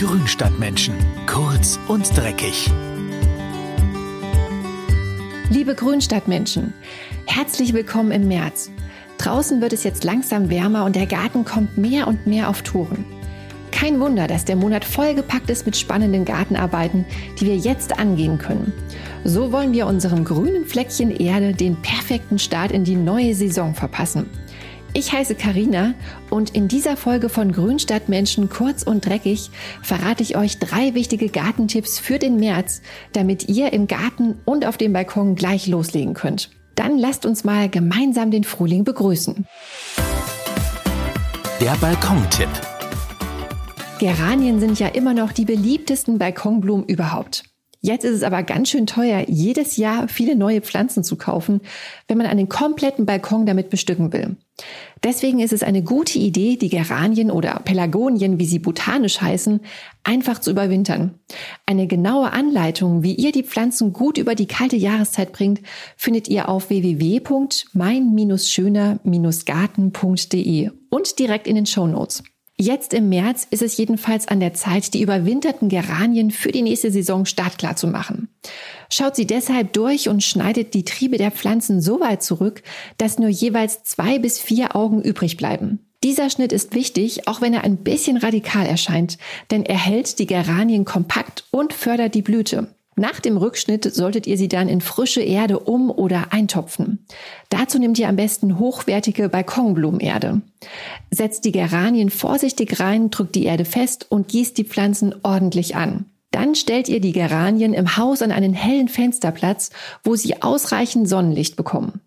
Grünstadtmenschen. Kurz und dreckig. Liebe Grünstadtmenschen, herzlich willkommen im März. Draußen wird es jetzt langsam wärmer und der Garten kommt mehr und mehr auf Touren. Kein Wunder, dass der Monat vollgepackt ist mit spannenden Gartenarbeiten, die wir jetzt angehen können. So wollen wir unserem grünen Fleckchen Erde den perfekten Start in die neue Saison verpassen. Ich heiße Karina und in dieser Folge von Grünstadtmenschen kurz und dreckig verrate ich euch drei wichtige Gartentipps für den März, damit ihr im Garten und auf dem Balkon gleich loslegen könnt. Dann lasst uns mal gemeinsam den Frühling begrüßen. Der Balkontipp. Geranien sind ja immer noch die beliebtesten Balkonblumen überhaupt. Jetzt ist es aber ganz schön teuer, jedes Jahr viele neue Pflanzen zu kaufen, wenn man einen kompletten Balkon damit bestücken will. Deswegen ist es eine gute Idee, die Geranien oder Pelagonien, wie sie botanisch heißen, einfach zu überwintern. Eine genaue Anleitung, wie ihr die Pflanzen gut über die kalte Jahreszeit bringt, findet ihr auf www.mein-schöner-garten.de und direkt in den Show Notes. Jetzt im März ist es jedenfalls an der Zeit, die überwinterten Geranien für die nächste Saison startklar zu machen. Schaut sie deshalb durch und schneidet die Triebe der Pflanzen so weit zurück, dass nur jeweils zwei bis vier Augen übrig bleiben. Dieser Schnitt ist wichtig, auch wenn er ein bisschen radikal erscheint, denn er hält die Geranien kompakt und fördert die Blüte. Nach dem Rückschnitt solltet ihr sie dann in frische Erde um- oder eintopfen. Dazu nehmt ihr am besten hochwertige Balkonblumenerde. Setzt die Geranien vorsichtig rein, drückt die Erde fest und gießt die Pflanzen ordentlich an. Dann stellt ihr die Geranien im Haus an einen hellen Fensterplatz, wo sie ausreichend Sonnenlicht bekommen.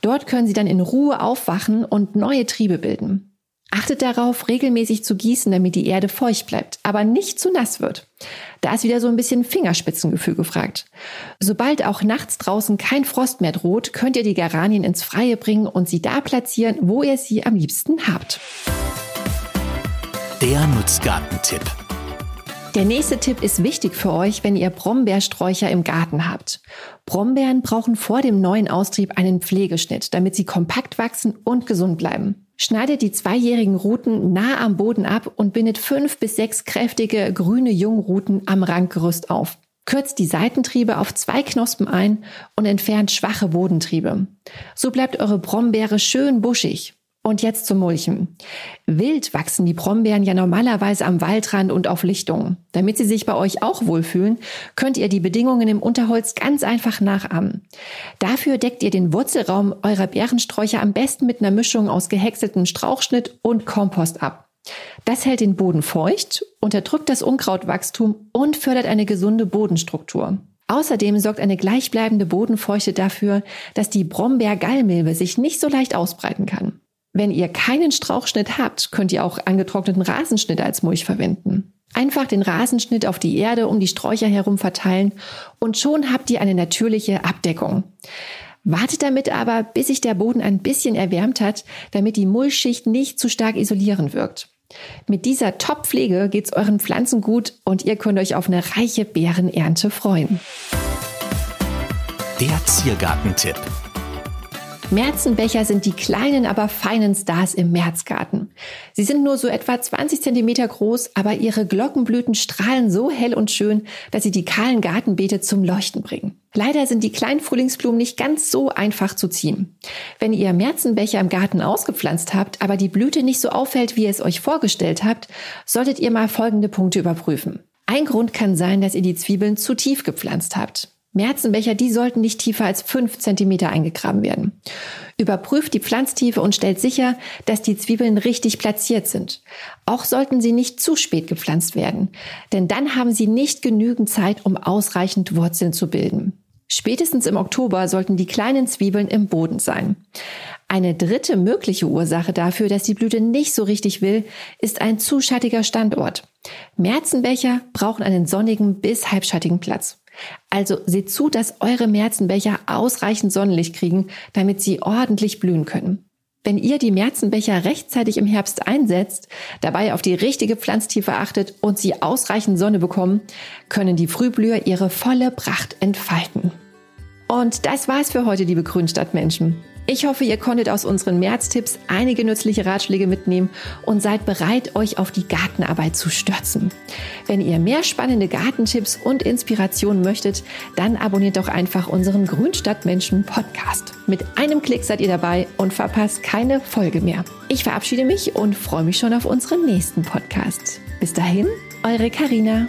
Dort können sie dann in Ruhe aufwachen und neue Triebe bilden. Achtet darauf, regelmäßig zu gießen, damit die Erde feucht bleibt, aber nicht zu nass wird. Da ist wieder so ein bisschen Fingerspitzengefühl gefragt. Sobald auch nachts draußen kein Frost mehr droht, könnt ihr die Geranien ins Freie bringen und sie da platzieren, wo ihr sie am liebsten habt. Der Nutzgartentipp. Der nächste Tipp ist wichtig für euch, wenn ihr Brombeersträucher im Garten habt. Brombeeren brauchen vor dem neuen Austrieb einen Pflegeschnitt, damit sie kompakt wachsen und gesund bleiben. Schneidet die zweijährigen Ruten nah am Boden ab und bindet fünf bis sechs kräftige grüne Jungruten am Ranggerüst auf. Kürzt die Seitentriebe auf zwei Knospen ein und entfernt schwache Bodentriebe. So bleibt eure Brombeere schön buschig. Und jetzt zum Mulchen. Wild wachsen die Brombeeren ja normalerweise am Waldrand und auf Lichtungen. Damit sie sich bei euch auch wohlfühlen, könnt ihr die Bedingungen im Unterholz ganz einfach nachahmen. Dafür deckt ihr den Wurzelraum eurer Bärensträucher am besten mit einer Mischung aus gehäckseltem Strauchschnitt und Kompost ab. Das hält den Boden feucht, unterdrückt das Unkrautwachstum und fördert eine gesunde Bodenstruktur. Außerdem sorgt eine gleichbleibende Bodenfeuchte dafür, dass die Brombeergallmilbe sich nicht so leicht ausbreiten kann. Wenn ihr keinen Strauchschnitt habt, könnt ihr auch angetrockneten Rasenschnitt als Mulch verwenden. Einfach den Rasenschnitt auf die Erde um die Sträucher herum verteilen und schon habt ihr eine natürliche Abdeckung. Wartet damit aber, bis sich der Boden ein bisschen erwärmt hat, damit die Mulchschicht nicht zu stark isolierend wirkt. Mit dieser Top-Pflege geht's euren Pflanzen gut und ihr könnt euch auf eine reiche Beerenernte freuen. Der Ziergartentipp. Märzenbecher sind die kleinen, aber feinen Stars im Märzgarten. Sie sind nur so etwa 20 Zentimeter groß, aber ihre Glockenblüten strahlen so hell und schön, dass sie die kahlen Gartenbeete zum Leuchten bringen. Leider sind die kleinen Frühlingsblumen nicht ganz so einfach zu ziehen. Wenn ihr Märzenbecher im Garten ausgepflanzt habt, aber die Blüte nicht so auffällt, wie ihr es euch vorgestellt habt, solltet ihr mal folgende Punkte überprüfen. Ein Grund kann sein, dass ihr die Zwiebeln zu tief gepflanzt habt. Märzenbecher, die sollten nicht tiefer als fünf Zentimeter eingegraben werden. Überprüft die Pflanztiefe und stellt sicher, dass die Zwiebeln richtig platziert sind. Auch sollten sie nicht zu spät gepflanzt werden, denn dann haben sie nicht genügend Zeit, um ausreichend Wurzeln zu bilden. Spätestens im Oktober sollten die kleinen Zwiebeln im Boden sein. Eine dritte mögliche Ursache dafür, dass die Blüte nicht so richtig will, ist ein zu schattiger Standort. Märzenbecher brauchen einen sonnigen bis halbschattigen Platz. Also seht zu, dass eure Märzenbecher ausreichend Sonnenlicht kriegen, damit sie ordentlich blühen können. Wenn ihr die Märzenbecher rechtzeitig im Herbst einsetzt, dabei auf die richtige Pflanztiefe achtet und sie ausreichend Sonne bekommen, können die Frühblüher ihre volle Pracht entfalten. Und das war's für heute, liebe Grünstadtmenschen. Ich hoffe, ihr konntet aus unseren Märztipps einige nützliche Ratschläge mitnehmen und seid bereit, euch auf die Gartenarbeit zu stürzen. Wenn ihr mehr spannende Gartentipps und Inspirationen möchtet, dann abonniert doch einfach unseren Grünstadtmenschen Podcast. Mit einem Klick seid ihr dabei und verpasst keine Folge mehr. Ich verabschiede mich und freue mich schon auf unseren nächsten Podcast. Bis dahin, eure Karina.